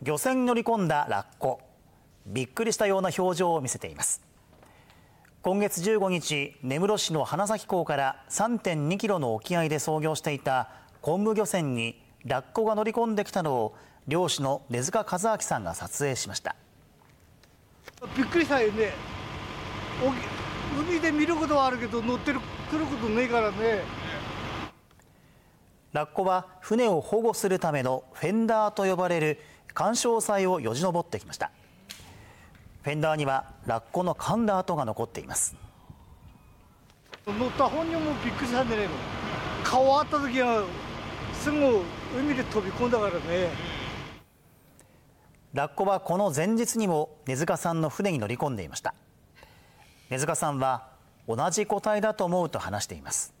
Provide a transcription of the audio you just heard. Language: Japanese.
漁船に乗り込んだラッコ。びっくりしたような表情を見せています。今月15日根室市の花咲港から3.2キロの沖合で操業していた昆布漁船にラッコが乗り込んできたのを漁師の根塚和明さんが撮影しました。びっくりしたよね。海で見ることはあるけど乗ってる来ることねえからね。ラッコは船を保護するためのフェンダーと呼ばれる干渉材をよじ登ってきました。フェンダーにはラッコの噛んだ跡が残っています。乗った本人もびっくりしたんじゃないの？顔あった時はすぐ海で飛び込んだからね。ラッコはこの前日にも根塚さんの船に乗り込んでいました。根塚さんは同じ個体だと思うと話しています